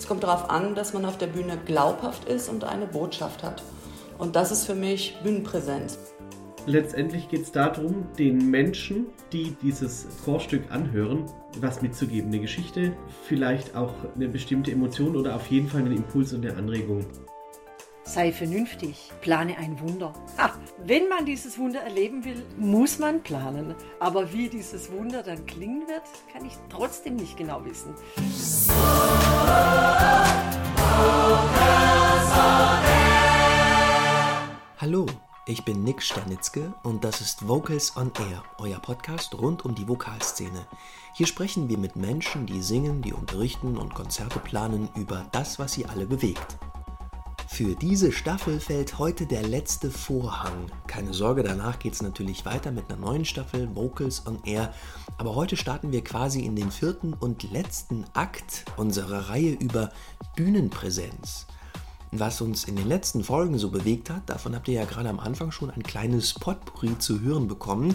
Es kommt darauf an, dass man auf der Bühne glaubhaft ist und eine Botschaft hat. Und das ist für mich Bühnenpräsenz. Letztendlich geht es darum, den Menschen, die dieses Chorstück anhören, was mitzugeben. Eine Geschichte, vielleicht auch eine bestimmte Emotion oder auf jeden Fall einen Impuls und eine Anregung. Sei vernünftig, plane ein Wunder. Ha, wenn man dieses Wunder erleben will, muss man planen. Aber wie dieses Wunder dann klingen wird, kann ich trotzdem nicht genau wissen. Hallo, ich bin Nick Stanitzke und das ist Vocals on Air, euer Podcast rund um die Vokalszene. Hier sprechen wir mit Menschen, die singen, die unterrichten und Konzerte planen über das, was sie alle bewegt. Für diese Staffel fällt heute der letzte Vorhang. Keine Sorge, danach geht es natürlich weiter mit einer neuen Staffel Vocals on Air. Aber heute starten wir quasi in den vierten und letzten Akt unserer Reihe über Bühnenpräsenz. Was uns in den letzten Folgen so bewegt hat, davon habt ihr ja gerade am Anfang schon ein kleines Potpourri zu hören bekommen.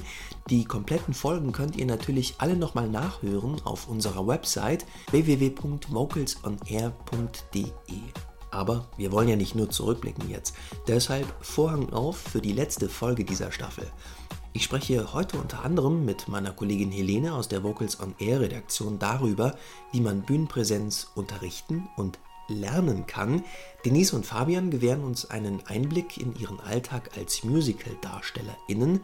Die kompletten Folgen könnt ihr natürlich alle nochmal nachhören auf unserer Website www.vocalsonair.de. Aber wir wollen ja nicht nur zurückblicken jetzt. Deshalb Vorhang auf für die letzte Folge dieser Staffel. Ich spreche heute unter anderem mit meiner Kollegin Helene aus der Vocals on Air Redaktion darüber, wie man Bühnenpräsenz unterrichten und lernen kann. Denise und Fabian gewähren uns einen Einblick in ihren Alltag als Musical-DarstellerInnen.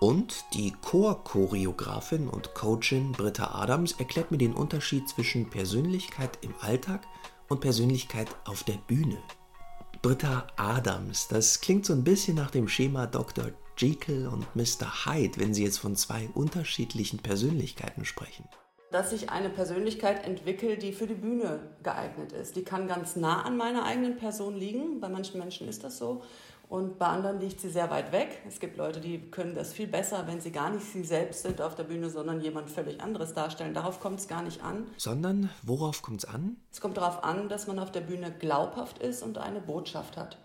Und die Chor-Choreografin und Coachin Britta Adams erklärt mir den Unterschied zwischen Persönlichkeit im Alltag und Persönlichkeit auf der Bühne. Britta Adams, das klingt so ein bisschen nach dem Schema Dr. Jekyll und Mr. Hyde, wenn Sie jetzt von zwei unterschiedlichen Persönlichkeiten sprechen dass ich eine Persönlichkeit entwickle, die für die Bühne geeignet ist. Die kann ganz nah an meiner eigenen Person liegen. Bei manchen Menschen ist das so. Und bei anderen liegt sie sehr weit weg. Es gibt Leute, die können das viel besser, wenn sie gar nicht sie selbst sind auf der Bühne, sondern jemand völlig anderes darstellen. Darauf kommt es gar nicht an. Sondern worauf kommt es an? Es kommt darauf an, dass man auf der Bühne glaubhaft ist und eine Botschaft hat.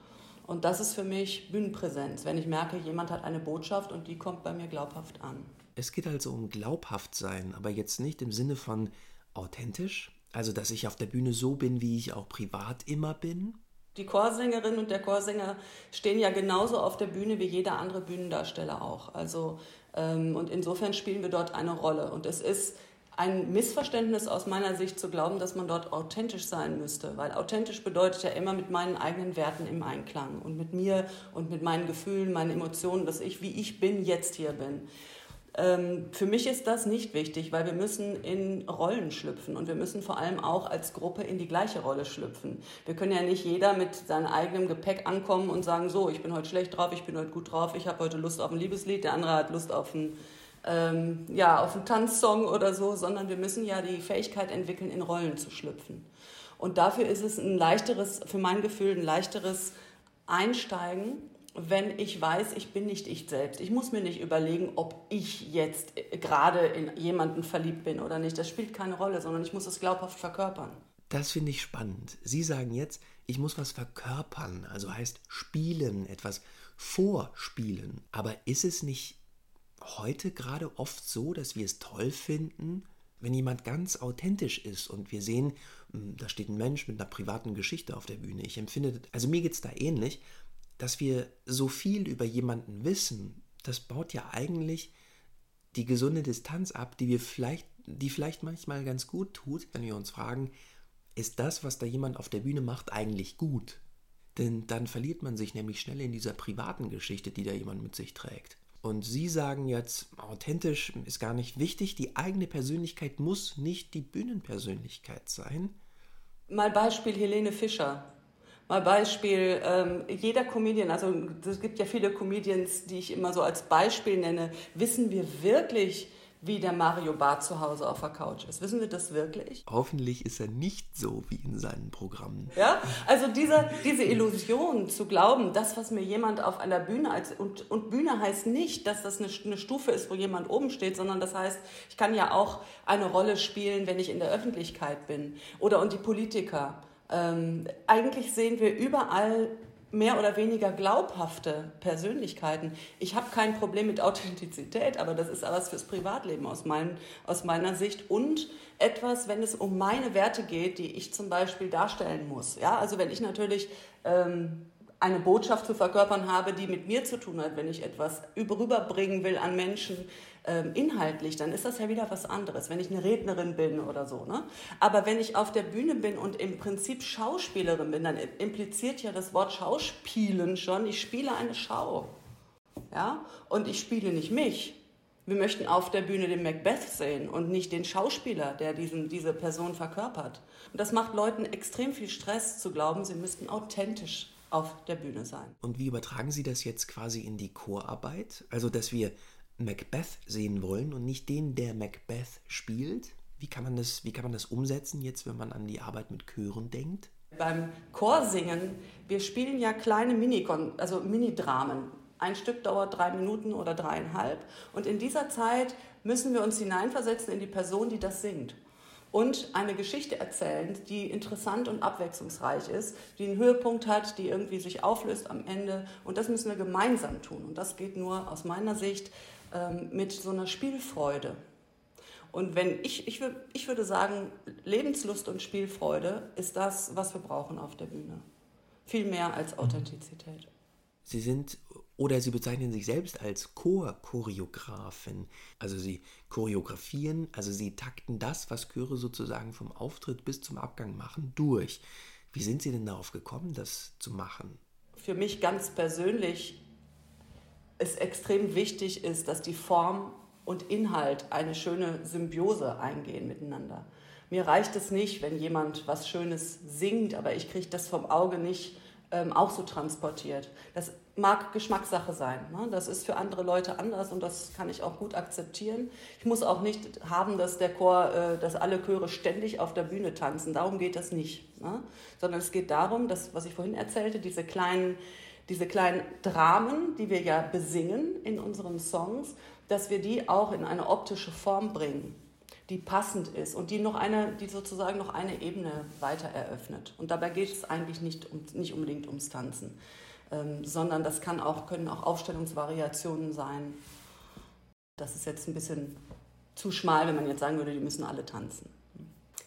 Und das ist für mich Bühnenpräsenz, wenn ich merke, jemand hat eine Botschaft und die kommt bei mir glaubhaft an. Es geht also um glaubhaft sein, aber jetzt nicht im Sinne von authentisch, also dass ich auf der Bühne so bin, wie ich auch privat immer bin. Die Chorsängerin und der Chorsänger stehen ja genauso auf der Bühne wie jeder andere Bühnendarsteller auch. Also ähm, und insofern spielen wir dort eine Rolle. Und es ist ein Missverständnis aus meiner Sicht zu glauben, dass man dort authentisch sein müsste, weil authentisch bedeutet ja immer mit meinen eigenen Werten im Einklang und mit mir und mit meinen Gefühlen, meinen Emotionen, dass ich, wie ich bin, jetzt hier bin. Ähm, für mich ist das nicht wichtig, weil wir müssen in Rollen schlüpfen und wir müssen vor allem auch als Gruppe in die gleiche Rolle schlüpfen. Wir können ja nicht jeder mit seinem eigenen Gepäck ankommen und sagen, so, ich bin heute schlecht drauf, ich bin heute gut drauf, ich habe heute Lust auf ein Liebeslied, der andere hat Lust auf ein ähm, ja, auf einen Tanzsong oder so, sondern wir müssen ja die Fähigkeit entwickeln, in Rollen zu schlüpfen. Und dafür ist es ein leichteres, für mein Gefühl, ein leichteres Einsteigen wenn ich weiß, ich bin nicht ich selbst. Ich muss mir nicht überlegen, ob ich jetzt gerade in jemanden verliebt bin oder nicht. Das spielt keine Rolle, sondern ich muss es glaubhaft verkörpern. Das finde ich spannend. Sie sagen jetzt, ich muss was verkörpern, also heißt spielen, etwas vorspielen. Aber ist es nicht heute gerade oft so, dass wir es toll finden, wenn jemand ganz authentisch ist und wir sehen, hm, da steht ein Mensch mit einer privaten Geschichte auf der Bühne. Ich empfinde, also mir geht es da ähnlich dass wir so viel über jemanden wissen, das baut ja eigentlich die gesunde Distanz ab, die wir vielleicht, die vielleicht manchmal ganz gut tut, wenn wir uns fragen, ist das, was da jemand auf der Bühne macht, eigentlich gut? Denn dann verliert man sich nämlich schnell in dieser privaten Geschichte, die da jemand mit sich trägt. Und Sie sagen jetzt, authentisch ist gar nicht wichtig, die eigene Persönlichkeit muss nicht die Bühnenpersönlichkeit sein. Mal Beispiel Helene Fischer. Mal Beispiel, ähm, jeder Comedian, also es gibt ja viele Comedians, die ich immer so als Beispiel nenne, wissen wir wirklich, wie der Mario Barth zu Hause auf der Couch ist. Wissen wir das wirklich? Hoffentlich ist er nicht so wie in seinen Programmen. Ja, also diese, diese Illusion zu glauben, das, was mir jemand auf einer Bühne als, und, und Bühne heißt nicht, dass das eine, eine Stufe ist, wo jemand oben steht, sondern das heißt, ich kann ja auch eine Rolle spielen, wenn ich in der Öffentlichkeit bin. Oder und die Politiker ähm, eigentlich sehen wir überall mehr oder weniger glaubhafte Persönlichkeiten. Ich habe kein Problem mit Authentizität, aber das ist was fürs Privatleben aus, mein, aus meiner Sicht und etwas, wenn es um meine Werte geht, die ich zum Beispiel darstellen muss. Ja, also wenn ich natürlich ähm, eine Botschaft zu verkörpern habe, die mit mir zu tun hat, wenn ich etwas rüberbringen will an Menschen, ähm, inhaltlich, dann ist das ja wieder was anderes, wenn ich eine Rednerin bin oder so. Ne? Aber wenn ich auf der Bühne bin und im Prinzip Schauspielerin bin, dann impliziert ja das Wort Schauspielen schon, ich spiele eine Schau. Ja? Und ich spiele nicht mich. Wir möchten auf der Bühne den Macbeth sehen und nicht den Schauspieler, der diesen, diese Person verkörpert. Und das macht Leuten extrem viel Stress zu glauben, sie müssten authentisch auf der Bühne sein. Und wie übertragen Sie das jetzt quasi in die Chorarbeit? Also, dass wir Macbeth sehen wollen und nicht den, der Macbeth spielt? Wie kann man das, wie kann man das umsetzen jetzt, wenn man an die Arbeit mit Chören denkt? Beim Chorsingen, wir spielen ja kleine Mini also Mini-Dramen. Ein Stück dauert drei Minuten oder dreieinhalb. Und in dieser Zeit müssen wir uns hineinversetzen in die Person, die das singt. Und eine Geschichte erzählen, die interessant und abwechslungsreich ist, die einen Höhepunkt hat, die irgendwie sich auflöst am Ende. Und das müssen wir gemeinsam tun. Und das geht nur aus meiner Sicht ähm, mit so einer Spielfreude. Und wenn ich, ich, ich würde sagen, Lebenslust und Spielfreude ist das, was wir brauchen auf der Bühne. Viel mehr als Authentizität. Sie sind oder Sie bezeichnen sich selbst als Chor-Choreografin. Also Sie choreografieren, also Sie takten das, was Chöre sozusagen vom Auftritt bis zum Abgang machen, durch. Wie sind Sie denn darauf gekommen, das zu machen? Für mich ganz persönlich es extrem wichtig ist, dass die Form und Inhalt eine schöne Symbiose eingehen miteinander. Mir reicht es nicht, wenn jemand was Schönes singt, aber ich kriege das vom Auge nicht ähm, auch so transportiert. Das mag Geschmackssache sein. Ne? Das ist für andere Leute anders und das kann ich auch gut akzeptieren. Ich muss auch nicht haben, dass der Chor, äh, dass alle Chöre ständig auf der Bühne tanzen. Darum geht das nicht. Ne? Sondern es geht darum, dass, was ich vorhin erzählte, diese kleinen diese kleinen Dramen, die wir ja besingen in unseren Songs, dass wir die auch in eine optische Form bringen, die passend ist und die noch eine, die sozusagen noch eine Ebene weiter eröffnet. Und dabei geht es eigentlich nicht, um, nicht unbedingt ums Tanzen, ähm, sondern das kann auch, können auch Aufstellungsvariationen sein. Das ist jetzt ein bisschen zu schmal, wenn man jetzt sagen würde, die müssen alle tanzen.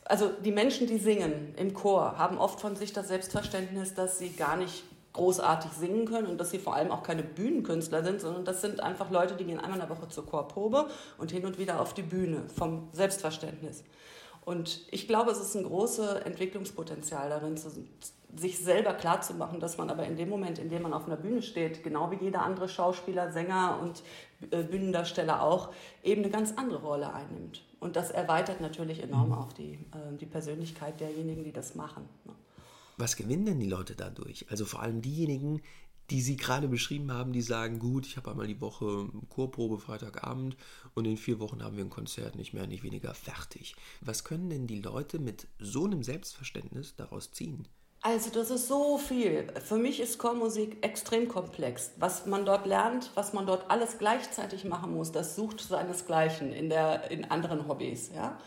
Also die Menschen, die singen im Chor, haben oft von sich das Selbstverständnis, dass sie gar nicht großartig singen können und dass sie vor allem auch keine Bühnenkünstler sind, sondern das sind einfach Leute, die gehen einmal in der Woche zur Chorprobe und hin und wieder auf die Bühne vom Selbstverständnis. Und ich glaube, es ist ein großes Entwicklungspotenzial darin, sich selber klarzumachen, dass man aber in dem Moment, in dem man auf einer Bühne steht, genau wie jeder andere Schauspieler, Sänger und äh, Bühnendarsteller auch, eben eine ganz andere Rolle einnimmt. Und das erweitert natürlich enorm auch die, äh, die Persönlichkeit derjenigen, die das machen. Ne? Was gewinnen denn die Leute dadurch? Also vor allem diejenigen, die Sie gerade beschrieben haben, die sagen, gut, ich habe einmal die Woche Chorprobe Freitagabend und in vier Wochen haben wir ein Konzert nicht mehr, nicht weniger fertig. Was können denn die Leute mit so einem Selbstverständnis daraus ziehen? Also das ist so viel. Für mich ist Chormusik extrem komplex. Was man dort lernt, was man dort alles gleichzeitig machen muss, das sucht seinesgleichen in, der, in anderen Hobbys. Ja?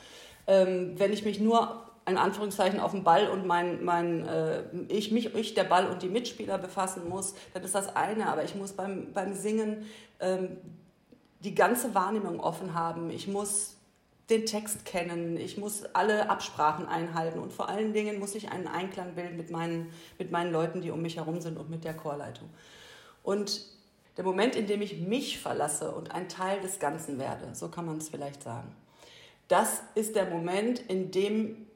Ähm, wenn ich mich nur in Anführungszeichen auf dem Ball und mein, mein, äh, ich, mich, ich, der Ball und die Mitspieler befassen muss, dann ist das eine. Aber ich muss beim, beim Singen ähm, die ganze Wahrnehmung offen haben. Ich muss den Text kennen, ich muss alle Absprachen einhalten und vor allen Dingen muss ich einen Einklang bilden mit meinen, mit meinen Leuten, die um mich herum sind und mit der Chorleitung. Und der Moment, in dem ich mich verlasse und ein Teil des Ganzen werde, so kann man es vielleicht sagen, das ist der Moment, in dem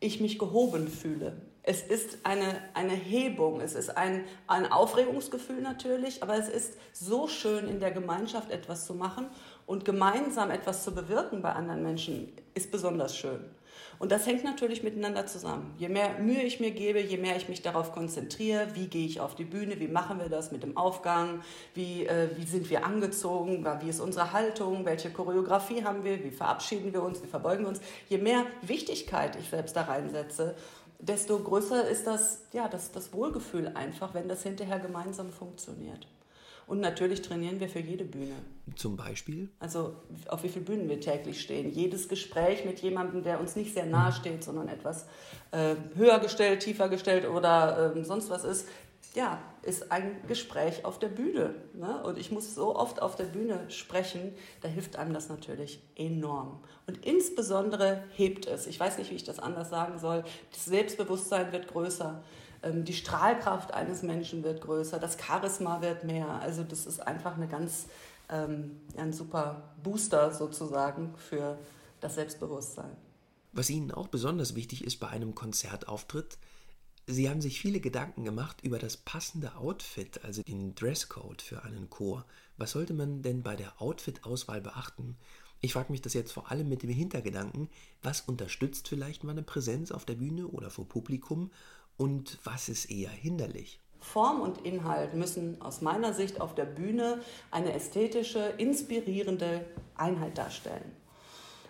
ich mich gehoben fühle. Es ist eine, eine Hebung, es ist ein, ein Aufregungsgefühl natürlich, aber es ist so schön, in der Gemeinschaft etwas zu machen und gemeinsam etwas zu bewirken bei anderen Menschen, ist besonders schön. Und das hängt natürlich miteinander zusammen. Je mehr Mühe ich mir gebe, je mehr ich mich darauf konzentriere, wie gehe ich auf die Bühne, wie machen wir das mit dem Aufgang, wie, äh, wie sind wir angezogen, wie ist unsere Haltung, welche Choreografie haben wir, wie verabschieden wir uns, wie verbeugen wir uns. Je mehr Wichtigkeit ich selbst da reinsetze, desto größer ist das, ja, das, das Wohlgefühl einfach, wenn das hinterher gemeinsam funktioniert. Und natürlich trainieren wir für jede Bühne. Zum Beispiel? Also auf wie viele Bühnen wir täglich stehen. Jedes Gespräch mit jemandem, der uns nicht sehr nahe steht, sondern etwas äh, höher gestellt, tiefer gestellt oder äh, sonst was ist, ja, ist ein Gespräch auf der Bühne. Ne? Und ich muss so oft auf der Bühne sprechen, da hilft einem das natürlich enorm. Und insbesondere hebt es, ich weiß nicht, wie ich das anders sagen soll, das Selbstbewusstsein wird größer, die Strahlkraft eines Menschen wird größer, das Charisma wird mehr. Also das ist einfach eine ganz, ähm, ein super Booster sozusagen für das Selbstbewusstsein. Was Ihnen auch besonders wichtig ist bei einem Konzertauftritt, Sie haben sich viele Gedanken gemacht über das passende Outfit, also den Dresscode für einen Chor. Was sollte man denn bei der Outfit-Auswahl beachten? Ich frage mich das jetzt vor allem mit dem Hintergedanken, was unterstützt vielleicht meine Präsenz auf der Bühne oder vor Publikum und was ist eher hinderlich? Form und Inhalt müssen aus meiner Sicht auf der Bühne eine ästhetische, inspirierende Einheit darstellen.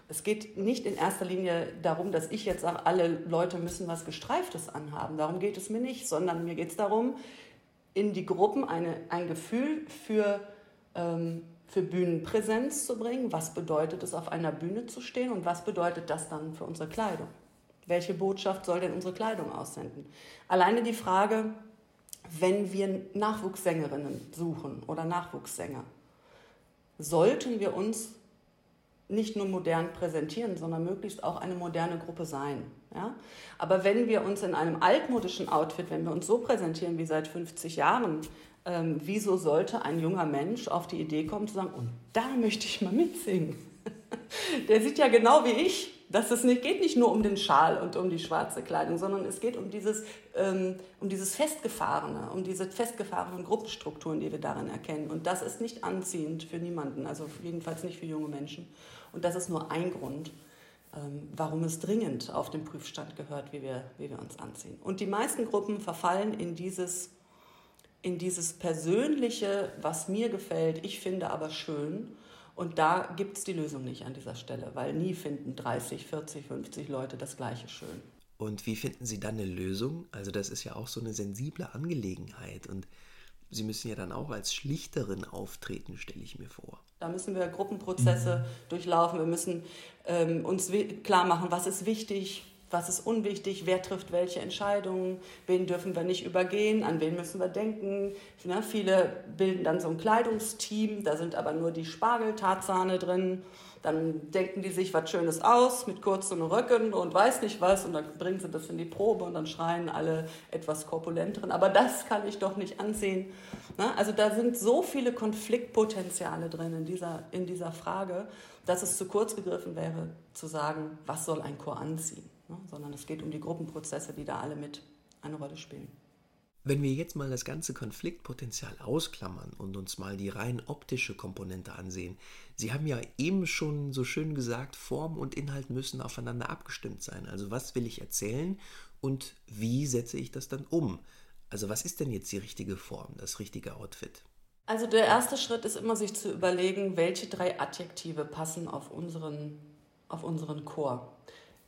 Es geht nicht in erster Linie darum, dass ich jetzt sage, alle Leute müssen was Gestreiftes anhaben. Darum geht es mir nicht, sondern mir geht es darum, in die Gruppen eine, ein Gefühl für, ähm, für Bühnenpräsenz zu bringen. Was bedeutet es, auf einer Bühne zu stehen und was bedeutet das dann für unsere Kleidung? Welche Botschaft soll denn unsere Kleidung aussenden? Alleine die Frage, wenn wir Nachwuchssängerinnen suchen oder Nachwuchssänger, sollten wir uns nicht nur modern präsentieren, sondern möglichst auch eine moderne Gruppe sein. Ja? Aber wenn wir uns in einem altmodischen Outfit, wenn wir uns so präsentieren wie seit 50 Jahren, ähm, wieso sollte ein junger Mensch auf die Idee kommen zu sagen, und da möchte ich mal mitsingen? Der sieht ja genau wie ich dass es nicht, geht nicht nur um den Schal und um die schwarze Kleidung, sondern es geht um dieses, ähm, um dieses Festgefahrene, um diese festgefahrenen Gruppenstrukturen, die wir darin erkennen. Und das ist nicht anziehend für niemanden, also jedenfalls nicht für junge Menschen. Und das ist nur ein Grund, ähm, warum es dringend auf den Prüfstand gehört, wie wir, wie wir uns anziehen. Und die meisten Gruppen verfallen in dieses, in dieses Persönliche, was mir gefällt, ich finde aber schön und da gibt es die Lösung nicht an dieser Stelle, weil nie finden 30, 40, 50 Leute das Gleiche schön. Und wie finden Sie dann eine Lösung? Also das ist ja auch so eine sensible Angelegenheit und Sie müssen ja dann auch als Schlichterin auftreten, stelle ich mir vor. Da müssen wir Gruppenprozesse mhm. durchlaufen. Wir müssen ähm, uns klar machen, was ist wichtig, was ist unwichtig, wer trifft welche Entscheidungen, wen dürfen wir nicht übergehen, an wen müssen wir denken. Ne, viele bilden dann so ein Kleidungsteam, da sind aber nur die Spargeltarzahne drin. Dann denken die sich was Schönes aus mit kurzen Röcken und weiß nicht was und dann bringen sie das in die Probe und dann schreien alle etwas korpulenteren. Aber das kann ich doch nicht ansehen. Ne? Also da sind so viele Konfliktpotenziale drin in dieser, in dieser Frage, dass es zu kurz gegriffen wäre, zu sagen, was soll ein Chor anziehen ne? sondern es geht um die Gruppenprozesse, die da alle mit eine Rolle spielen. Wenn wir jetzt mal das ganze Konfliktpotenzial ausklammern und uns mal die rein optische Komponente ansehen, Sie haben ja eben schon so schön gesagt, Form und Inhalt müssen aufeinander abgestimmt sein. Also was will ich erzählen und wie setze ich das dann um? Also was ist denn jetzt die richtige Form, das richtige Outfit? Also der erste Schritt ist immer, sich zu überlegen, welche drei Adjektive passen auf unseren, auf unseren Chor.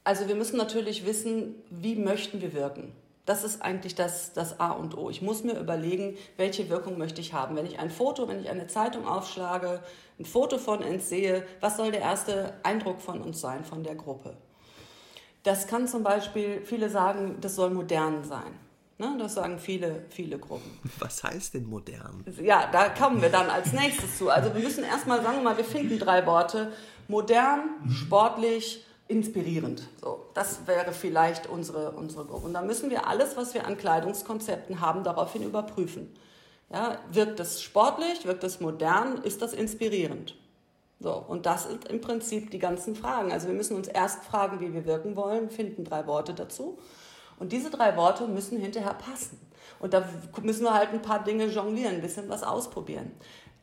Also wir müssen natürlich wissen, wie möchten wir wirken. Das ist eigentlich das, das A und O. Ich muss mir überlegen, welche Wirkung möchte ich haben. Wenn ich ein Foto, wenn ich eine Zeitung aufschlage, ein Foto von uns sehe, was soll der erste Eindruck von uns sein, von der Gruppe? Das kann zum Beispiel, viele sagen, das soll modern sein. Ne, das sagen viele, viele Gruppen. Was heißt denn modern? Ja, da kommen wir dann als nächstes zu. Also wir müssen erstmal sagen, mal, wir finden drei Worte. Modern, sportlich, inspirierend. So, das wäre vielleicht unsere, unsere Gruppe. Und da müssen wir alles, was wir an Kleidungskonzepten haben, daraufhin überprüfen. Ja, wirkt es sportlich, wirkt es modern, ist das inspirierend? So, und das sind im Prinzip die ganzen Fragen. Also wir müssen uns erst fragen, wie wir wirken wollen, finden drei Worte dazu. Und diese drei Worte müssen hinterher passen. Und da müssen wir halt ein paar Dinge jonglieren, ein bisschen was ausprobieren.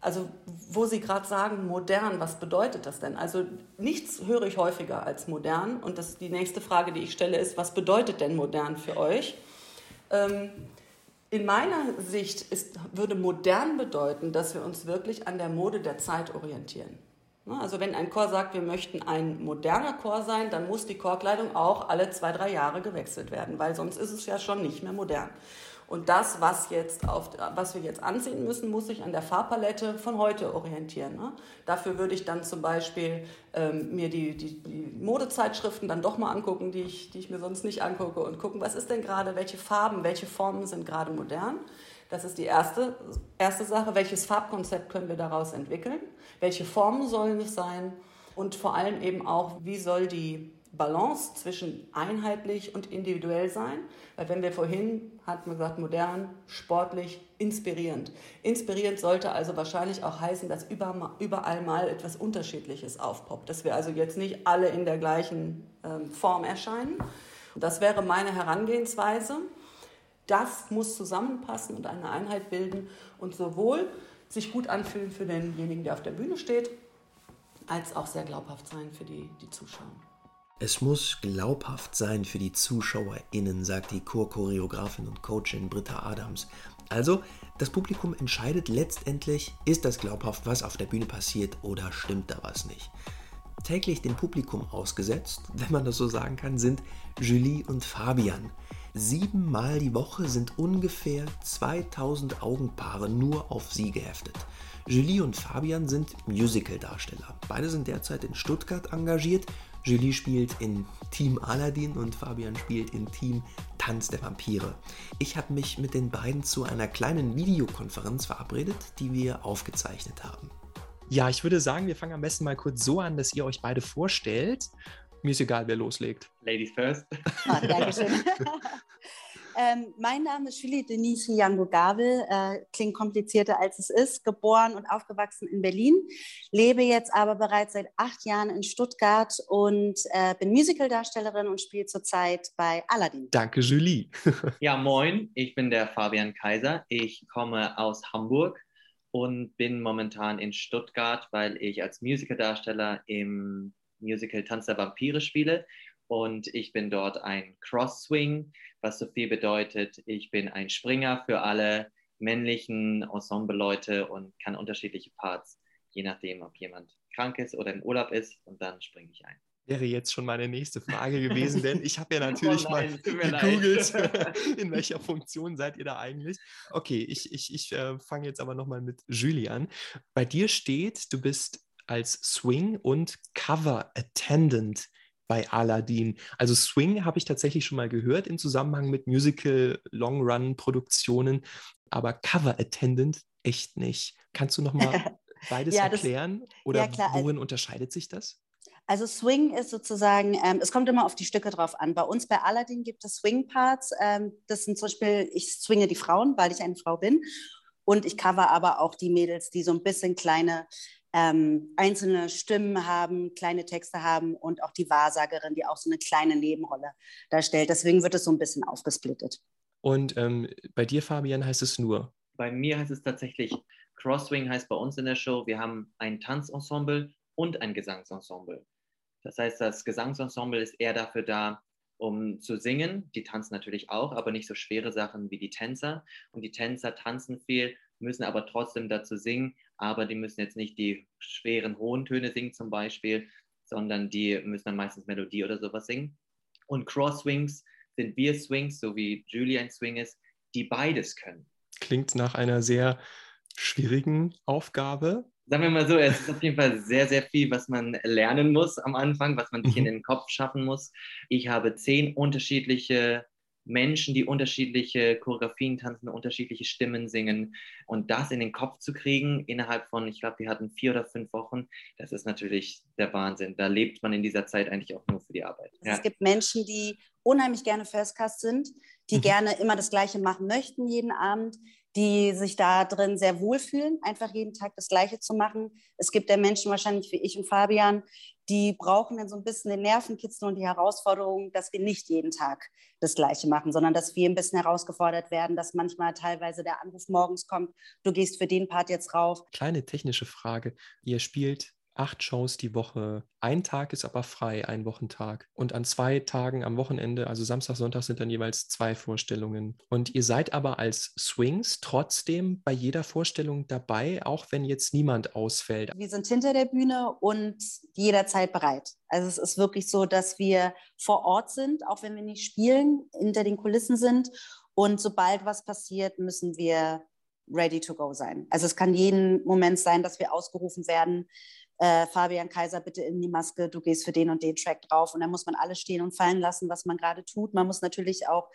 Also wo Sie gerade sagen, modern, was bedeutet das denn? Also nichts höre ich häufiger als modern. Und das, die nächste Frage, die ich stelle, ist, was bedeutet denn modern für euch? Ähm, in meiner Sicht ist, würde modern bedeuten, dass wir uns wirklich an der Mode der Zeit orientieren. Ne, also wenn ein Chor sagt, wir möchten ein moderner Chor sein, dann muss die Chorkleidung auch alle zwei, drei Jahre gewechselt werden, weil sonst ist es ja schon nicht mehr modern. Und das, was, jetzt auf, was wir jetzt anziehen müssen, muss sich an der Farbpalette von heute orientieren. Ne? Dafür würde ich dann zum Beispiel ähm, mir die, die, die, Modezeitschriften dann doch mal angucken, die ich, die ich mir sonst nicht angucke und gucken, was ist denn gerade, welche Farben, welche Formen sind gerade modern. Das ist die erste, erste Sache. Welches Farbkonzept können wir daraus entwickeln? Welche Formen sollen es sein? Und vor allem eben auch, wie soll die Balance zwischen einheitlich und individuell sein. Weil wenn wir vorhin, hatten wir gesagt, modern, sportlich, inspirierend. Inspirierend sollte also wahrscheinlich auch heißen, dass überall mal etwas Unterschiedliches aufpoppt. Dass wir also jetzt nicht alle in der gleichen ähm, Form erscheinen. Das wäre meine Herangehensweise. Das muss zusammenpassen und eine Einheit bilden und sowohl sich gut anfühlen für denjenigen, der auf der Bühne steht, als auch sehr glaubhaft sein für die, die Zuschauer. Es muss glaubhaft sein für die ZuschauerInnen, sagt die Chorchoreografin und Coachin Britta Adams. Also, das Publikum entscheidet letztendlich, ist das glaubhaft, was auf der Bühne passiert oder stimmt da was nicht. Täglich dem Publikum ausgesetzt, wenn man das so sagen kann, sind Julie und Fabian. Siebenmal die Woche sind ungefähr 2000 Augenpaare nur auf sie geheftet. Julie und Fabian sind Musical-Darsteller. Beide sind derzeit in Stuttgart engagiert Julie spielt in Team Aladdin und Fabian spielt in Team Tanz der Vampire. Ich habe mich mit den beiden zu einer kleinen Videokonferenz verabredet, die wir aufgezeichnet haben. Ja, ich würde sagen, wir fangen am besten mal kurz so an, dass ihr euch beide vorstellt. Mir ist egal, wer loslegt. Ladies first. Ah, Dankeschön. Ähm, mein Name ist Julie Denise Yango Gabel, äh, klingt komplizierter als es ist, geboren und aufgewachsen in Berlin, lebe jetzt aber bereits seit acht Jahren in Stuttgart und äh, bin Musicaldarstellerin und spiele zurzeit bei Aladdin. Danke, Julie. ja, moin, ich bin der Fabian Kaiser. Ich komme aus Hamburg und bin momentan in Stuttgart, weil ich als Musicaldarsteller im Musical Tanz der Vampire spiele und ich bin dort ein Cross-Swing, was so viel bedeutet, ich bin ein Springer für alle männlichen Ensemble-Leute und kann unterschiedliche Parts, je nachdem, ob jemand krank ist oder im Urlaub ist und dann springe ich ein. Wäre jetzt schon meine nächste Frage gewesen, denn ich habe ja natürlich oh nein, mal gegoogelt, in welcher Funktion seid ihr da eigentlich. Okay, ich, ich, ich äh, fange jetzt aber nochmal mit Julie an. Bei dir steht, du bist als Swing und Cover Attendant bei Aladdin. Also Swing habe ich tatsächlich schon mal gehört im Zusammenhang mit Musical Long Run Produktionen, aber Cover Attendant echt nicht. Kannst du noch mal beides ja, erklären das, oder ja, klar. worin unterscheidet sich das? Also Swing ist sozusagen, ähm, es kommt immer auf die Stücke drauf an. Bei uns bei Aladdin gibt es Swing-Parts. Ähm, das sind zum Beispiel, ich swinge die Frauen, weil ich eine Frau bin. Und ich cover aber auch die Mädels, die so ein bisschen kleine ähm, einzelne Stimmen haben, kleine Texte haben und auch die Wahrsagerin, die auch so eine kleine Nebenrolle darstellt. Deswegen wird es so ein bisschen aufgesplittet. Und ähm, bei dir, Fabian, heißt es nur? Bei mir heißt es tatsächlich, Crosswing heißt bei uns in der Show, wir haben ein Tanzensemble und ein Gesangsensemble. Das heißt, das Gesangsensemble ist eher dafür da, um zu singen. Die tanzen natürlich auch, aber nicht so schwere Sachen wie die Tänzer. Und die Tänzer tanzen viel, müssen aber trotzdem dazu singen, aber die müssen jetzt nicht die schweren hohen Töne singen zum Beispiel, sondern die müssen dann meistens Melodie oder sowas singen. Und Cross-Swings sind wir Swings, so wie Julian Swing ist, die beides können. Klingt nach einer sehr schwierigen Aufgabe. Sagen wir mal so, es ist auf jeden Fall sehr, sehr viel, was man lernen muss am Anfang, was man sich mhm. in den Kopf schaffen muss. Ich habe zehn unterschiedliche Menschen, die unterschiedliche Choreografien tanzen, unterschiedliche Stimmen singen und das in den Kopf zu kriegen innerhalb von, ich glaube, wir hatten vier oder fünf Wochen, das ist natürlich der Wahnsinn. Da lebt man in dieser Zeit eigentlich auch nur für die Arbeit. Ja. Es gibt Menschen, die unheimlich gerne Firstcast sind, die mhm. gerne immer das Gleiche machen möchten jeden Abend, die sich da drin sehr wohlfühlen, einfach jeden Tag das Gleiche zu machen. Es gibt ja Menschen wahrscheinlich wie ich und Fabian, die brauchen dann so ein bisschen den Nervenkitzel und die Herausforderung, dass wir nicht jeden Tag das Gleiche machen, sondern dass wir ein bisschen herausgefordert werden, dass manchmal teilweise der Anruf morgens kommt, du gehst für den Part jetzt rauf. Kleine technische Frage. Ihr spielt acht Shows die Woche. Ein Tag ist aber frei, ein Wochentag. Und an zwei Tagen am Wochenende, also Samstag, Sonntag, sind dann jeweils zwei Vorstellungen. Und ihr seid aber als Swings trotzdem bei jeder Vorstellung dabei, auch wenn jetzt niemand ausfällt. Wir sind hinter der Bühne und jederzeit bereit. Also es ist wirklich so, dass wir vor Ort sind, auch wenn wir nicht spielen, hinter den Kulissen sind. Und sobald was passiert, müssen wir ready to go sein. Also es kann jeden Moment sein, dass wir ausgerufen werden äh, Fabian Kaiser, bitte in die Maske, du gehst für den und den Track drauf. Und dann muss man alles stehen und fallen lassen, was man gerade tut. Man muss natürlich auch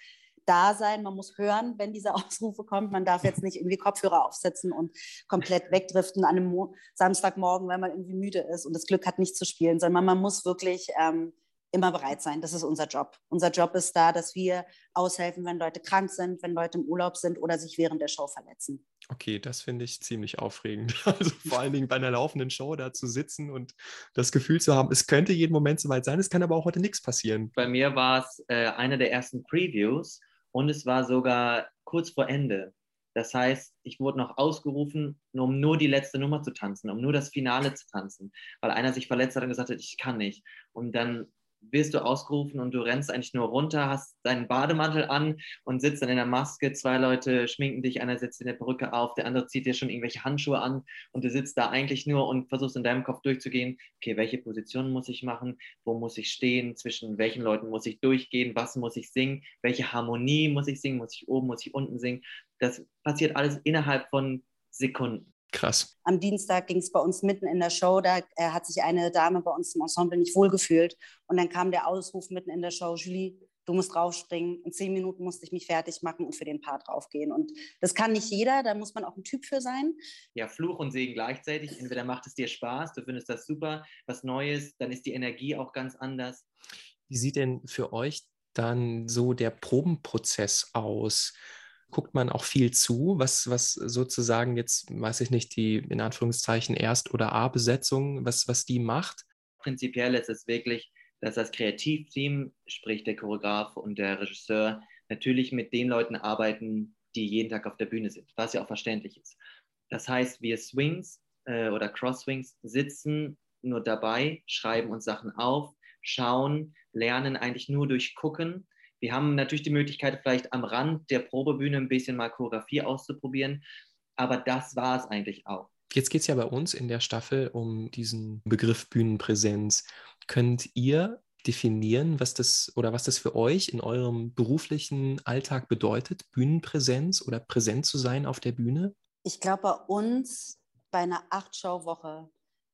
da sein, man muss hören, wenn diese Ausrufe kommen. Man darf jetzt nicht irgendwie Kopfhörer aufsetzen und komplett wegdriften an einem Mo Samstagmorgen, weil man irgendwie müde ist und das Glück hat, nicht zu spielen, sondern man muss wirklich ähm, immer bereit sein. Das ist unser Job. Unser Job ist da, dass wir aushelfen, wenn Leute krank sind, wenn Leute im Urlaub sind oder sich während der Show verletzen. Okay, das finde ich ziemlich aufregend. Also vor allen Dingen bei einer laufenden Show da zu sitzen und das Gefühl zu haben, es könnte jeden Moment soweit sein, es kann aber auch heute nichts passieren. Bei mir war es äh, eine der ersten Previews und es war sogar kurz vor Ende. Das heißt, ich wurde noch ausgerufen, um nur die letzte Nummer zu tanzen, um nur das Finale zu tanzen, weil einer sich verletzt hat und gesagt hat, ich kann nicht. Und dann wirst du ausgerufen und du rennst eigentlich nur runter, hast deinen Bademantel an und sitzt dann in der Maske. Zwei Leute schminken dich, einer setzt in der Perücke auf, der andere zieht dir schon irgendwelche Handschuhe an und du sitzt da eigentlich nur und versuchst in deinem Kopf durchzugehen, okay, welche Position muss ich machen, wo muss ich stehen, zwischen welchen Leuten muss ich durchgehen, was muss ich singen, welche Harmonie muss ich singen, muss ich oben, muss ich unten singen. Das passiert alles innerhalb von Sekunden. Krass. Am Dienstag ging es bei uns mitten in der Show, da äh, hat sich eine Dame bei uns im Ensemble nicht wohlgefühlt. Und dann kam der Ausruf mitten in der Show, Julie, du musst draufspringen. In zehn Minuten musste ich mich fertig machen und für den Part draufgehen. Und das kann nicht jeder, da muss man auch ein Typ für sein. Ja, Fluch und Segen gleichzeitig. Entweder macht es dir Spaß, du findest das super, was Neues, dann ist die Energie auch ganz anders. Wie sieht denn für euch dann so der Probenprozess aus? Guckt man auch viel zu, was, was sozusagen jetzt, weiß ich nicht, die in Anführungszeichen Erst- oder A-Besetzung, was, was die macht? Prinzipiell ist es wirklich, dass das Kreativteam, sprich der Choreograf und der Regisseur, natürlich mit den Leuten arbeiten, die jeden Tag auf der Bühne sind, was ja auch verständlich ist. Das heißt, wir Swings äh, oder Cross-Swings sitzen nur dabei, schreiben uns Sachen auf, schauen, lernen eigentlich nur durch Gucken wir haben natürlich die Möglichkeit, vielleicht am Rand der Probebühne ein bisschen mal Choreografie auszuprobieren, aber das war es eigentlich auch. Jetzt geht es ja bei uns in der Staffel um diesen Begriff Bühnenpräsenz. Könnt ihr definieren, was das oder was das für euch in eurem beruflichen Alltag bedeutet, Bühnenpräsenz oder präsent zu sein auf der Bühne? Ich glaube, bei uns bei einer Acht-Show-Woche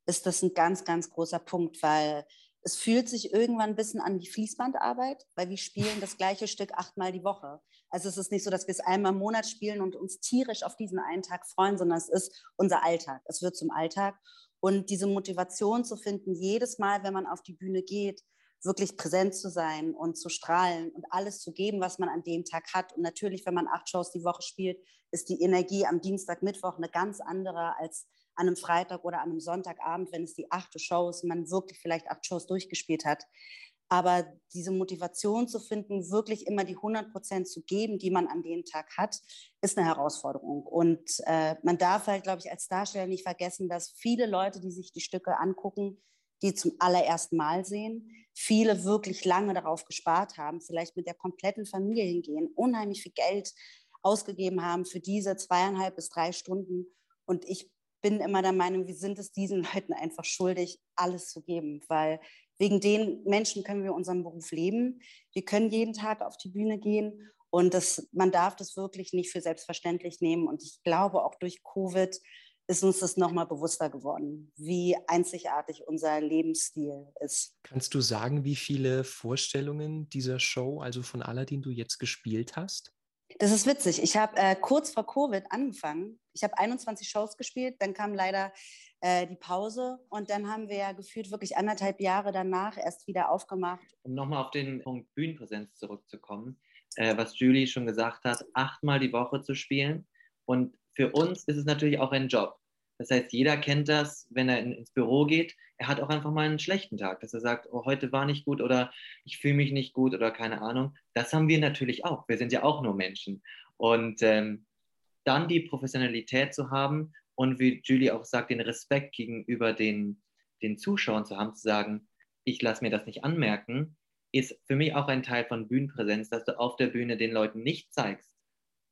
ist das ein ganz, ganz großer Punkt, weil es fühlt sich irgendwann ein bisschen an wie Fließbandarbeit, weil wir spielen das gleiche Stück achtmal die Woche. Also es ist nicht so, dass wir es einmal im Monat spielen und uns tierisch auf diesen einen Tag freuen, sondern es ist unser Alltag. Es wird zum Alltag. Und diese Motivation zu finden, jedes Mal, wenn man auf die Bühne geht, wirklich präsent zu sein und zu strahlen und alles zu geben, was man an dem Tag hat. Und natürlich, wenn man acht Shows die Woche spielt, ist die Energie am Dienstag, Mittwoch eine ganz andere als an einem Freitag oder an einem Sonntagabend, wenn es die achte Show ist, man wirklich vielleicht acht Shows durchgespielt hat. Aber diese Motivation zu finden, wirklich immer die 100 Prozent zu geben, die man an dem Tag hat, ist eine Herausforderung. Und äh, man darf halt, glaube ich, als Darsteller nicht vergessen, dass viele Leute, die sich die Stücke angucken, die zum allerersten Mal sehen, viele wirklich lange darauf gespart haben, vielleicht mit der kompletten Familie hingehen, unheimlich viel Geld ausgegeben haben für diese zweieinhalb bis drei Stunden. Und ich bin immer der Meinung, wir sind es diesen Leuten einfach schuldig, alles zu geben, weil wegen den Menschen können wir unseren Beruf leben. Wir können jeden Tag auf die Bühne gehen und das, man darf das wirklich nicht für selbstverständlich nehmen. Und ich glaube, auch durch Covid ist uns das nochmal bewusster geworden, wie einzigartig unser Lebensstil ist. Kannst du sagen, wie viele Vorstellungen dieser Show, also von Aladdin, du jetzt gespielt hast? Das ist witzig. Ich habe äh, kurz vor Covid angefangen. Ich habe 21 Shows gespielt, dann kam leider äh, die Pause und dann haben wir ja gefühlt wirklich anderthalb Jahre danach erst wieder aufgemacht. Um nochmal auf den Punkt Bühnenpräsenz zurückzukommen, äh, was Julie schon gesagt hat, achtmal die Woche zu spielen. Und für uns ist es natürlich auch ein Job. Das heißt, jeder kennt das, wenn er in, ins Büro geht. Er hat auch einfach mal einen schlechten Tag, dass er sagt, oh, heute war nicht gut oder ich fühle mich nicht gut oder keine Ahnung. Das haben wir natürlich auch. Wir sind ja auch nur Menschen. Und ähm, dann die Professionalität zu haben und wie Julie auch sagt, den Respekt gegenüber den, den Zuschauern zu haben, zu sagen, ich lasse mir das nicht anmerken, ist für mich auch ein Teil von Bühnenpräsenz, dass du auf der Bühne den Leuten nicht zeigst,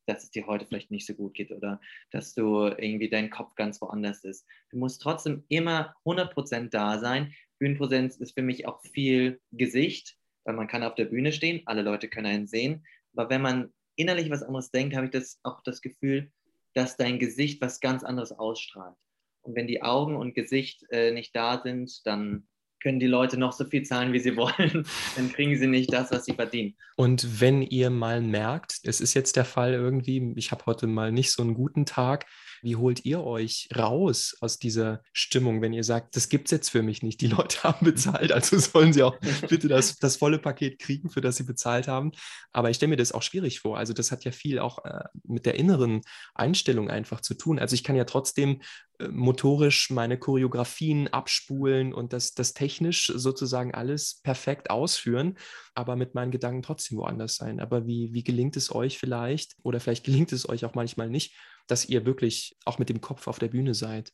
dass es dir heute vielleicht nicht so gut geht oder dass du irgendwie dein Kopf ganz woanders ist. Du musst trotzdem immer 100% da sein. Bühnenpräsenz ist für mich auch viel Gesicht, weil man kann auf der Bühne stehen, alle Leute können einen sehen. Aber wenn man innerlich was anderes denkt, habe ich das auch das Gefühl, dass dein Gesicht was ganz anderes ausstrahlt. Und wenn die Augen und Gesicht äh, nicht da sind, dann können die Leute noch so viel zahlen, wie sie wollen, dann kriegen sie nicht das, was sie verdienen. Und wenn ihr mal merkt, es ist jetzt der Fall irgendwie, ich habe heute mal nicht so einen guten Tag, wie holt ihr euch raus aus dieser Stimmung, wenn ihr sagt, das gibt es jetzt für mich nicht? Die Leute haben bezahlt, also sollen sie auch bitte das, das volle Paket kriegen, für das sie bezahlt haben. Aber ich stelle mir das auch schwierig vor. Also das hat ja viel auch äh, mit der inneren Einstellung einfach zu tun. Also ich kann ja trotzdem motorisch meine Choreografien abspulen und das, das technisch sozusagen alles perfekt ausführen, aber mit meinen Gedanken trotzdem woanders sein. Aber wie, wie gelingt es euch vielleicht, oder vielleicht gelingt es euch auch manchmal nicht, dass ihr wirklich auch mit dem Kopf auf der Bühne seid?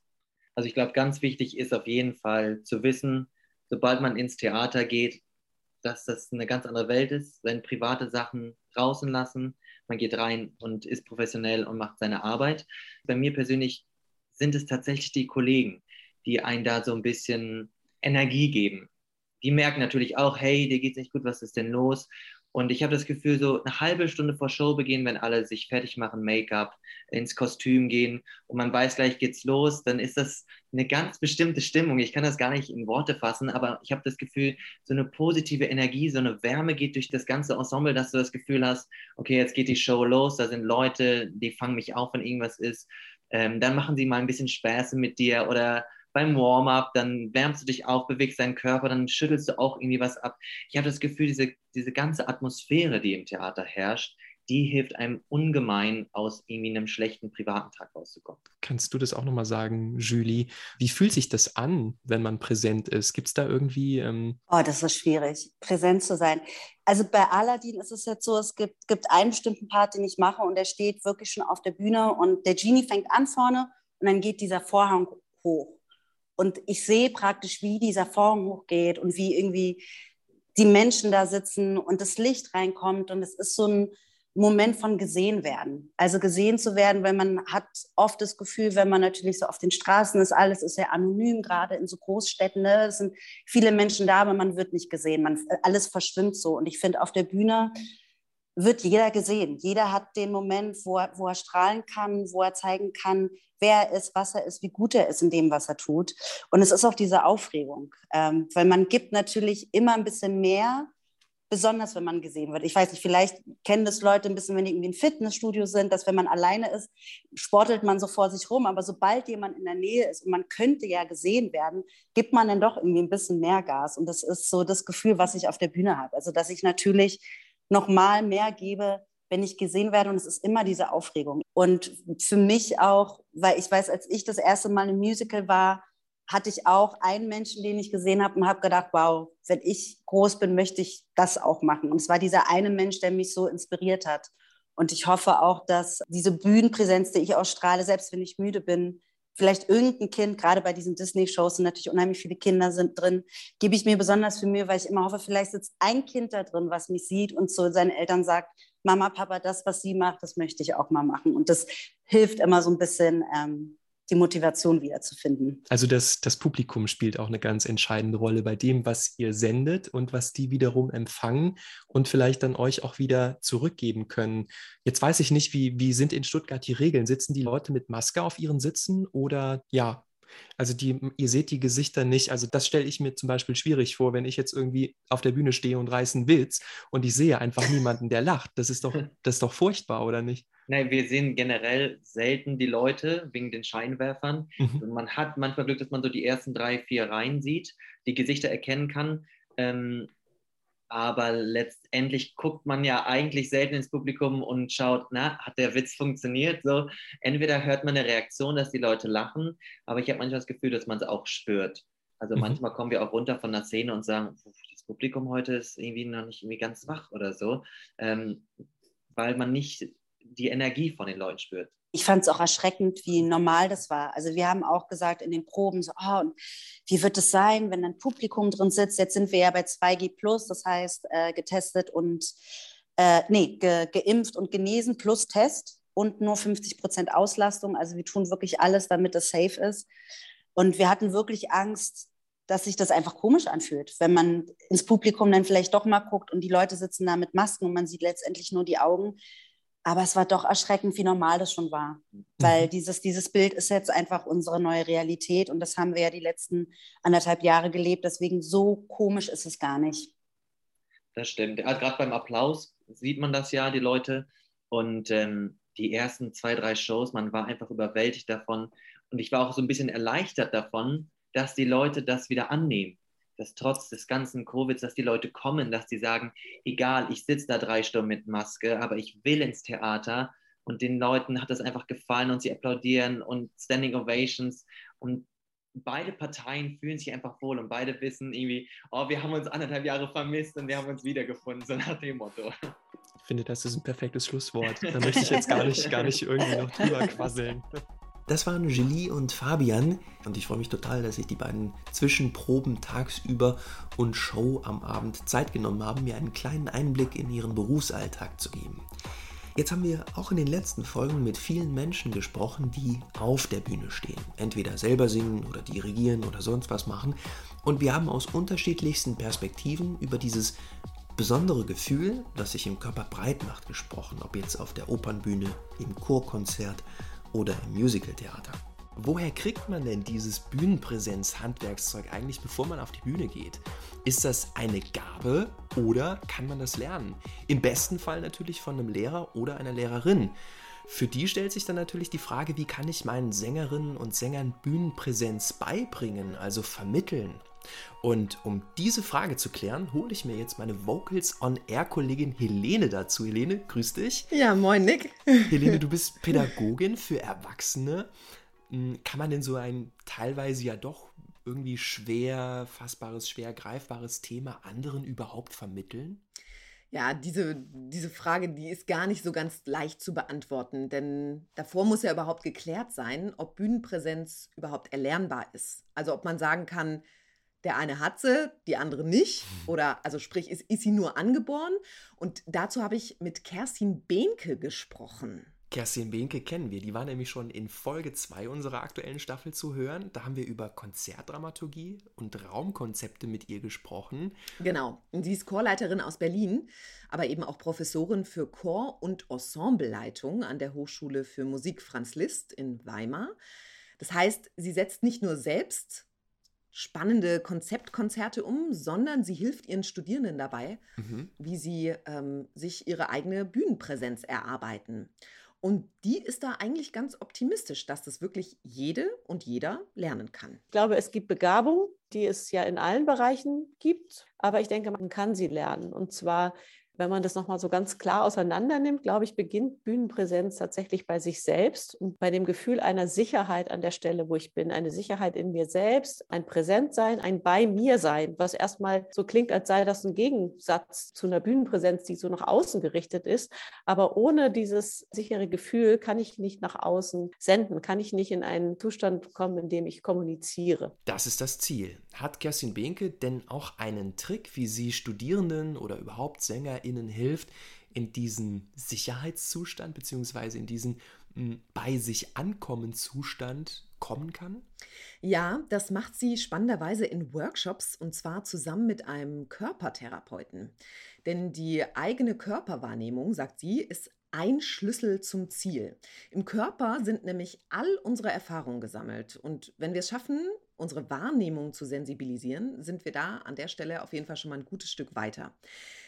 Also ich glaube, ganz wichtig ist auf jeden Fall zu wissen, sobald man ins Theater geht, dass das eine ganz andere Welt ist, seine private Sachen draußen lassen. Man geht rein und ist professionell und macht seine Arbeit. Bei mir persönlich sind es tatsächlich die Kollegen, die einen da so ein bisschen Energie geben. Die merken natürlich auch, hey, dir geht's nicht gut, was ist denn los? Und ich habe das Gefühl, so eine halbe Stunde vor Showbeginn, wenn alle sich fertig machen, Make-up, ins Kostüm gehen und man weiß, gleich geht's los, dann ist das eine ganz bestimmte Stimmung. Ich kann das gar nicht in Worte fassen, aber ich habe das Gefühl, so eine positive Energie, so eine Wärme geht durch das ganze Ensemble, dass du das Gefühl hast, okay, jetzt geht die Show los, da sind Leute, die fangen mich auf, wenn irgendwas ist. Ähm, dann machen sie mal ein bisschen Späße mit dir oder beim Warm-up, dann wärmst du dich auf, bewegst deinen Körper, dann schüttelst du auch irgendwie was ab. Ich habe das Gefühl, diese, diese ganze Atmosphäre, die im Theater herrscht, die hilft einem ungemein, aus irgendwie einem schlechten privaten Tag rauszukommen. Kannst du das auch nochmal sagen, Julie? Wie fühlt sich das an, wenn man präsent ist? Gibt es da irgendwie. Ähm oh, das ist schwierig, präsent zu sein. Also bei Aladdin ist es jetzt so, es gibt, gibt einen bestimmten Part, den ich mache und der steht wirklich schon auf der Bühne und der Genie fängt an vorne und dann geht dieser Vorhang hoch. Und ich sehe praktisch, wie dieser Vorhang hochgeht und wie irgendwie die Menschen da sitzen und das Licht reinkommt. Und es ist so ein Moment von gesehen werden. Also gesehen zu werden, weil man hat oft das Gefühl, wenn man natürlich so auf den Straßen ist, alles ist ja anonym, gerade in so Großstädten. Ne? Es sind viele Menschen da, aber man wird nicht gesehen. Man, alles verschwimmt so. Und ich finde, auf der Bühne wird jeder gesehen. Jeder hat den Moment, wo er, wo er strahlen kann, wo er zeigen kann, wer er ist, was er ist, wie gut er ist in dem, was er tut. Und es ist auch diese Aufregung, ähm, weil man gibt natürlich immer ein bisschen mehr, besonders wenn man gesehen wird. Ich weiß nicht, vielleicht kennen das Leute ein bisschen, wenn die irgendwie im Fitnessstudio sind, dass wenn man alleine ist, sportelt man so vor sich rum. Aber sobald jemand in der Nähe ist und man könnte ja gesehen werden, gibt man dann doch irgendwie ein bisschen mehr Gas. Und das ist so das Gefühl, was ich auf der Bühne habe. Also, dass ich natürlich noch mal mehr gebe, wenn ich gesehen werde. Und es ist immer diese Aufregung. Und für mich auch, weil ich weiß, als ich das erste Mal im Musical war, hatte ich auch einen Menschen, den ich gesehen habe und habe gedacht, wow, wenn ich groß bin, möchte ich das auch machen. Und es war dieser eine Mensch, der mich so inspiriert hat. Und ich hoffe auch, dass diese Bühnenpräsenz, die ich ausstrahle, selbst wenn ich müde bin, vielleicht irgendein Kind, gerade bei diesen Disney-Shows sind natürlich unheimlich viele Kinder sind drin, gebe ich mir besonders für Mühe, weil ich immer hoffe, vielleicht sitzt ein Kind da drin, was mich sieht und zu seinen Eltern sagt, Mama, Papa, das, was sie macht, das möchte ich auch mal machen. Und das hilft immer so ein bisschen, ähm, die Motivation wiederzufinden. Also das, das Publikum spielt auch eine ganz entscheidende Rolle bei dem, was ihr sendet und was die wiederum empfangen und vielleicht dann euch auch wieder zurückgeben können. Jetzt weiß ich nicht, wie, wie sind in Stuttgart die Regeln? Sitzen die Leute mit Maske auf ihren Sitzen oder ja, also die, ihr seht die Gesichter nicht. Also das stelle ich mir zum Beispiel schwierig vor, wenn ich jetzt irgendwie auf der Bühne stehe und reiße einen Witz und ich sehe einfach niemanden, der lacht. Das ist doch, das ist doch furchtbar, oder nicht? Nein, wir sehen generell selten die Leute wegen den Scheinwerfern. Mhm. Man hat manchmal Glück, dass man so die ersten drei, vier Reihen sieht, die Gesichter erkennen kann. Ähm, aber letztendlich guckt man ja eigentlich selten ins Publikum und schaut, na, hat der Witz funktioniert? So, entweder hört man eine Reaktion, dass die Leute lachen, aber ich habe manchmal das Gefühl, dass man es auch spürt. Also mhm. manchmal kommen wir auch runter von der Szene und sagen, das Publikum heute ist irgendwie noch nicht irgendwie ganz wach oder so, ähm, weil man nicht die Energie von den Leuten spürt ich fand es auch erschreckend, wie normal das war. Also wir haben auch gesagt in den Proben, so, oh, wie wird es sein, wenn ein Publikum drin sitzt? Jetzt sind wir ja bei 2G plus, das heißt äh, getestet und, äh, nee, ge, geimpft und genesen plus Test und nur 50 Prozent Auslastung. Also wir tun wirklich alles, damit es safe ist. Und wir hatten wirklich Angst, dass sich das einfach komisch anfühlt, wenn man ins Publikum dann vielleicht doch mal guckt und die Leute sitzen da mit Masken und man sieht letztendlich nur die Augen Aber es war doch erschreckend, wie normal das schon war. Mhm. Weil dieses, dieses Bild ist jetzt einfach unsere neue Realität und das haben wir ja die letzten anderthalb Jahre gelebt. Deswegen so komisch ist es gar nicht. Das stimmt. Also Gerade beim Applaus sieht man das ja, die Leute. Und ähm, die ersten zwei, drei Shows, man war einfach überwältigt davon. Und ich war auch so ein bisschen erleichtert davon, dass die Leute das wieder annehmen dass trotz des ganzen Covids, dass die Leute kommen, dass die sagen, egal, ich sitze da drei Stunden mit Maske, aber ich will ins Theater und den Leuten hat das einfach gefallen und sie applaudieren und Standing Ovations und beide Parteien fühlen sich einfach wohl und beide wissen irgendwie, oh, wir haben uns anderthalb Jahre vermisst und wir haben uns wiedergefunden, so nach dem Motto. Ich finde, das ist ein perfektes Schlusswort. Da möchte ich jetzt gar nicht, gar nicht irgendwie noch drüber quasseln. Das waren Julie und Fabian und ich freue mich total, dass sich die beiden zwischen Proben tagsüber und Show am Abend Zeit genommen haben, mir einen kleinen Einblick in ihren Berufsalltag zu geben. Jetzt haben wir auch in den letzten Folgen mit vielen Menschen gesprochen, die auf der Bühne stehen. Entweder selber singen oder dirigieren oder sonst was machen. Und wir haben aus unterschiedlichsten Perspektiven über dieses besondere Gefühl, das sich im Körper breit macht, gesprochen. Ob jetzt auf der Opernbühne, im Chorkonzert oder im Musicaltheater. Woher kriegt man denn dieses Bühnenpräsenz-Handwerkszeug eigentlich, bevor man auf die Bühne geht? Ist das eine Gabe oder kann man das lernen? Im besten Fall natürlich von einem Lehrer oder einer Lehrerin. Für die stellt sich dann natürlich die Frage, wie kann ich meinen Sängerinnen und Sängern Bühnenpräsenz beibringen, also vermitteln? Und um diese Frage zu klären, hole ich mir jetzt meine Vocals on Air Kollegin Helene dazu. Helene, grüß dich. Ja, moin Nick. Helene, du bist Pädagogin für Erwachsene. Hm, kann man denn so ein teilweise ja doch irgendwie schwer fassbares, schwer greifbares Thema anderen überhaupt vermitteln? Ja, diese, diese Frage, die ist gar nicht so ganz leicht zu beantworten, denn davor muss ja überhaupt geklärt sein, ob Bühnenpräsenz überhaupt erlernbar ist. Also ob man sagen kann, der eine hat sie, die andere nicht. Oder also sprich, ist, ist sie nur angeboren? Und dazu habe ich mit Kerstin Behnke gesprochen. Kerstin Behnke kennen wir. Die war nämlich schon in Folge 2 unserer aktuellen Staffel zu hören. Da haben wir über Konzertdramaturgie und Raumkonzepte mit ihr gesprochen. Genau. Und sie ist Chorleiterin aus Berlin, aber eben auch Professorin für Chor- und Ensembleleitung an der Hochschule für Musik Franz Liszt in Weimar. Das heißt, sie setzt nicht nur selbst spannende Konzeptkonzerte um, sondern sie hilft ihren Studierenden dabei, mhm. wie sie ähm, sich ihre eigene Bühnenpräsenz erarbeiten. Und die ist da eigentlich ganz optimistisch, dass das wirklich jede und jeder lernen kann. Ich glaube, es gibt Begabung, die es ja in allen Bereichen gibt, aber ich denke, man kann sie lernen. Und zwar wenn man das nochmal so ganz klar auseinander nimmt, glaube ich, beginnt Bühnenpräsenz tatsächlich bei sich selbst und bei dem Gefühl einer Sicherheit an der Stelle, wo ich bin. Eine Sicherheit in mir selbst, ein Präsentsein, ein bei mir sein, was erstmal so klingt, als sei das ein Gegensatz zu einer Bühnenpräsenz, die so nach außen gerichtet ist. Aber ohne dieses sichere Gefühl kann ich nicht nach außen senden, kann ich nicht in einen Zustand kommen, in dem ich kommuniziere. Das ist das Ziel. Hat Kerstin Behnke denn auch einen Trick, wie sie Studierenden oder überhaupt Sänger ihnen hilft, in diesen Sicherheitszustand bzw. in diesen hm, bei sich ankommen Zustand kommen kann? Ja, das macht sie spannenderweise in Workshops und zwar zusammen mit einem Körpertherapeuten. Denn die eigene Körperwahrnehmung, sagt sie, ist ein Schlüssel zum Ziel. Im Körper sind nämlich all unsere Erfahrungen gesammelt. Und wenn wir es schaffen, unsere Wahrnehmung zu sensibilisieren, sind wir da an der Stelle auf jeden Fall schon mal ein gutes Stück weiter.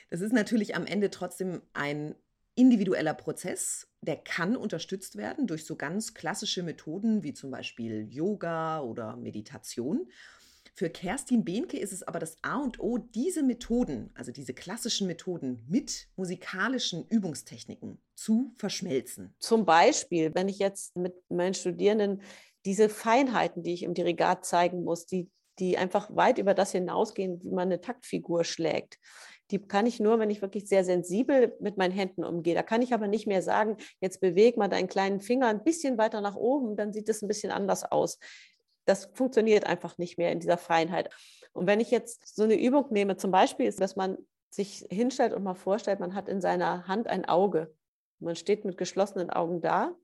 Das ist natürlich am Ende trotzdem ein individueller Prozess, der kann unterstützt werden durch so ganz klassische Methoden wie zum Beispiel Yoga oder Meditation. Für Kerstin Behnke ist es aber das A und O, diese Methoden, also diese klassischen Methoden mit musikalischen Übungstechniken zu verschmelzen. Zum Beispiel, wenn ich jetzt mit meinen Studierenden diese Feinheiten, die ich im Dirigat zeigen muss, die, die einfach weit über das hinausgehen, wie man eine Taktfigur schlägt, die kann ich nur, wenn ich wirklich sehr sensibel mit meinen Händen umgehe. Da kann ich aber nicht mehr sagen, jetzt beweg mal deinen kleinen Finger ein bisschen weiter nach oben, dann sieht es ein bisschen anders aus. Das funktioniert einfach nicht mehr in dieser Feinheit. Und wenn ich jetzt so eine Übung nehme, zum Beispiel ist, dass man sich hinstellt und mal vorstellt, man hat in seiner Hand ein Auge. Man steht mit geschlossenen Augen da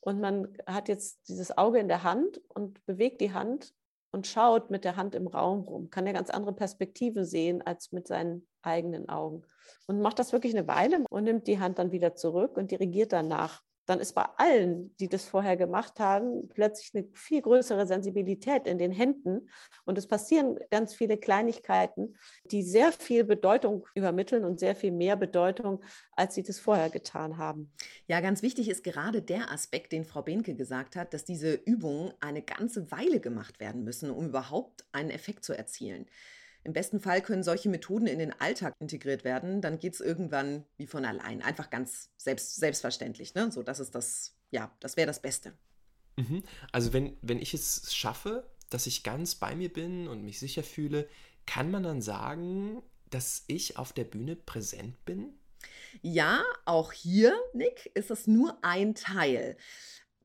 und man hat jetzt dieses Auge in der Hand und bewegt die Hand und schaut mit der Hand im Raum rum, kann ja ganz andere Perspektiven sehen als mit seinen eigenen Augen. Und macht das wirklich eine Weile und nimmt die Hand dann wieder zurück und dirigiert danach dann ist bei allen, die das vorher gemacht haben, plötzlich eine viel größere Sensibilität in den Händen. Und es passieren ganz viele Kleinigkeiten, die sehr viel Bedeutung übermitteln und sehr viel mehr Bedeutung, als sie das vorher getan haben. Ja, ganz wichtig ist gerade der Aspekt, den Frau Behnke gesagt hat, dass diese Übungen eine ganze Weile gemacht werden müssen, um überhaupt einen Effekt zu erzielen. Im besten Fall können solche Methoden in den Alltag integriert werden. Dann geht es irgendwann wie von allein. Einfach ganz selbst, selbstverständlich. Ne? So, das ist das, ja, das wäre das Beste. Mhm. Also wenn, wenn ich es schaffe, dass ich ganz bei mir bin und mich sicher fühle, kann man dann sagen, dass ich auf der Bühne präsent bin? Ja, auch hier, Nick, ist es nur ein Teil.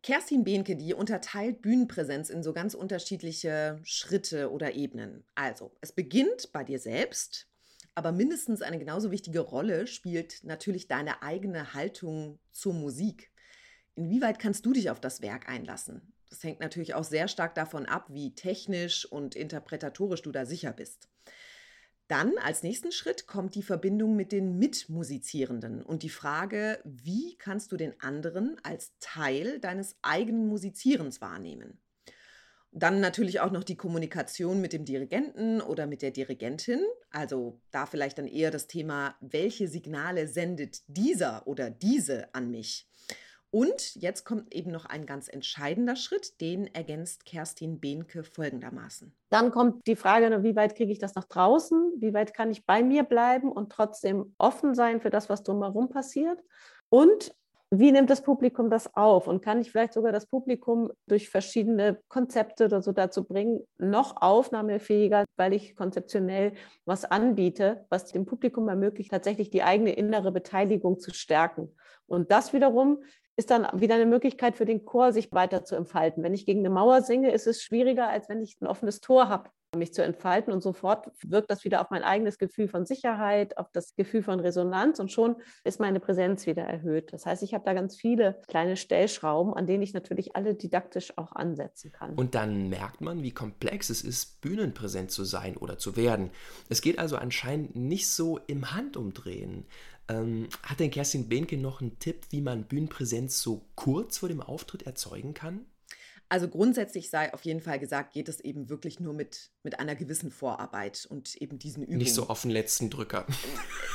Kerstin Behnke, die unterteilt Bühnenpräsenz in so ganz unterschiedliche Schritte oder Ebenen. Also, es beginnt bei dir selbst, aber mindestens eine genauso wichtige Rolle spielt natürlich deine eigene Haltung zur Musik. Inwieweit kannst du dich auf das Werk einlassen? Das hängt natürlich auch sehr stark davon ab, wie technisch und interpretatorisch du da sicher bist. Dann als nächsten Schritt kommt die Verbindung mit den Mitmusizierenden und die Frage, wie kannst du den anderen als Teil deines eigenen Musizierens wahrnehmen? Dann natürlich auch noch die Kommunikation mit dem Dirigenten oder mit der Dirigentin. Also da vielleicht dann eher das Thema, welche Signale sendet dieser oder diese an mich? Und jetzt kommt eben noch ein ganz entscheidender Schritt, den ergänzt Kerstin Behnke folgendermaßen. Dann kommt die Frage, wie weit kriege ich das nach draußen? Wie weit kann ich bei mir bleiben und trotzdem offen sein für das, was drumherum passiert? Und wie nimmt das Publikum das auf? Und kann ich vielleicht sogar das Publikum durch verschiedene Konzepte oder so dazu bringen, noch aufnahmefähiger, weil ich konzeptionell was anbiete, was dem Publikum ermöglicht, tatsächlich die eigene innere Beteiligung zu stärken. Und das wiederum ist dann wieder eine Möglichkeit für den Chor, sich weiter zu entfalten. Wenn ich gegen eine Mauer singe, ist es schwieriger, als wenn ich ein offenes Tor habe, mich zu entfalten. Und sofort wirkt das wieder auf mein eigenes Gefühl von Sicherheit, auf das Gefühl von Resonanz und schon ist meine Präsenz wieder erhöht. Das heißt, ich habe da ganz viele kleine Stellschrauben, an denen ich natürlich alle didaktisch auch ansetzen kann. Und dann merkt man, wie komplex es ist, bühnenpräsent zu sein oder zu werden. Es geht also anscheinend nicht so im Handumdrehen. Ähm, hat denn Kerstin Behnke noch einen Tipp, wie man Bühnenpräsenz so kurz vor dem Auftritt erzeugen kann? Also grundsätzlich sei auf jeden Fall gesagt, geht es eben wirklich nur mit, mit einer gewissen Vorarbeit und eben diesen Übungen. Nicht so auf den letzten Drücker.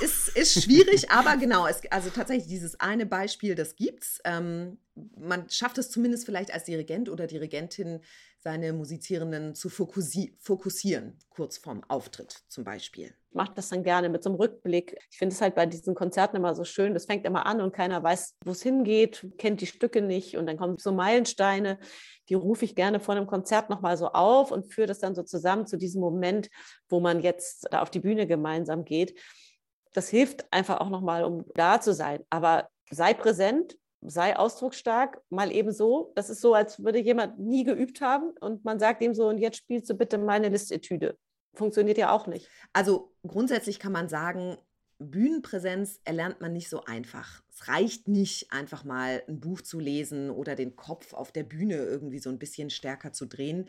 Ist, ist schwierig, aber genau, es, also tatsächlich dieses eine Beispiel, das gibt's. Ähm, man schafft es zumindest vielleicht als Dirigent oder Dirigentin, seine Musizierenden zu fokussi fokussieren, kurz vorm Auftritt zum Beispiel. Ich mache das dann gerne mit so einem Rückblick. Ich finde es halt bei diesen Konzerten immer so schön. Das fängt immer an und keiner weiß, wo es hingeht, kennt die Stücke nicht. Und dann kommen so Meilensteine, die rufe ich gerne vor einem Konzert nochmal so auf und führe das dann so zusammen zu diesem Moment, wo man jetzt auf die Bühne gemeinsam geht. Das hilft einfach auch nochmal, um da zu sein. Aber sei präsent, sei ausdrucksstark, mal eben so. Das ist so, als würde jemand nie geübt haben und man sagt ihm so, und jetzt spielst du bitte meine Listetüde. Funktioniert ja auch nicht. Also grundsätzlich kann man sagen, Bühnenpräsenz erlernt man nicht so einfach. Es reicht nicht, einfach mal ein Buch zu lesen oder den Kopf auf der Bühne irgendwie so ein bisschen stärker zu drehen.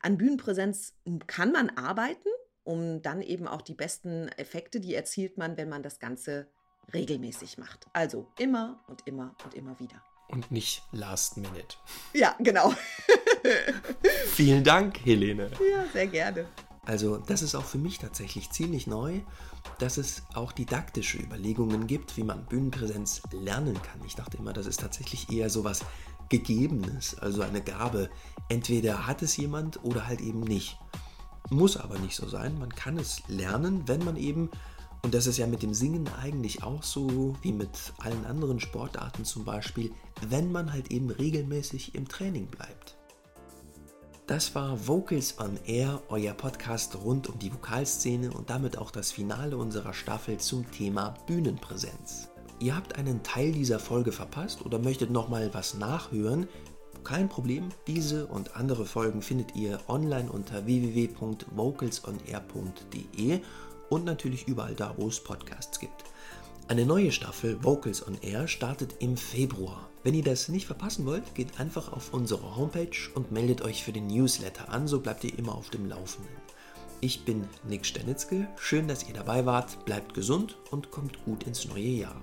An Bühnenpräsenz kann man arbeiten, um dann eben auch die besten Effekte, die erzielt man, wenn man das Ganze regelmäßig macht. Also immer und immer und immer wieder. Und nicht last minute. Ja, genau. Vielen Dank, Helene. Ja, sehr gerne. Also das ist auch für mich tatsächlich ziemlich neu, dass es auch didaktische Überlegungen gibt, wie man Bühnenpräsenz lernen kann. Ich dachte immer, das ist tatsächlich eher so was Gegebenes, also eine Gabe. Entweder hat es jemand oder halt eben nicht. Muss aber nicht so sein. Man kann es lernen, wenn man eben und das ist ja mit dem Singen eigentlich auch so wie mit allen anderen Sportarten zum Beispiel, wenn man halt eben regelmäßig im Training bleibt. Das war Vocals on Air, euer Podcast rund um die Vokalszene und damit auch das Finale unserer Staffel zum Thema Bühnenpräsenz. Ihr habt einen Teil dieser Folge verpasst oder möchtet nochmal was nachhören? Kein Problem, diese und andere Folgen findet ihr online unter www.vocalsonair.de und natürlich überall da, wo es Podcasts gibt. Eine neue Staffel Vocals on Air startet im Februar. Wenn ihr das nicht verpassen wollt, geht einfach auf unsere Homepage und meldet euch für den Newsletter an, so bleibt ihr immer auf dem Laufenden. Ich bin Nick Stenitzke. Schön, dass ihr dabei wart. Bleibt gesund und kommt gut ins neue Jahr.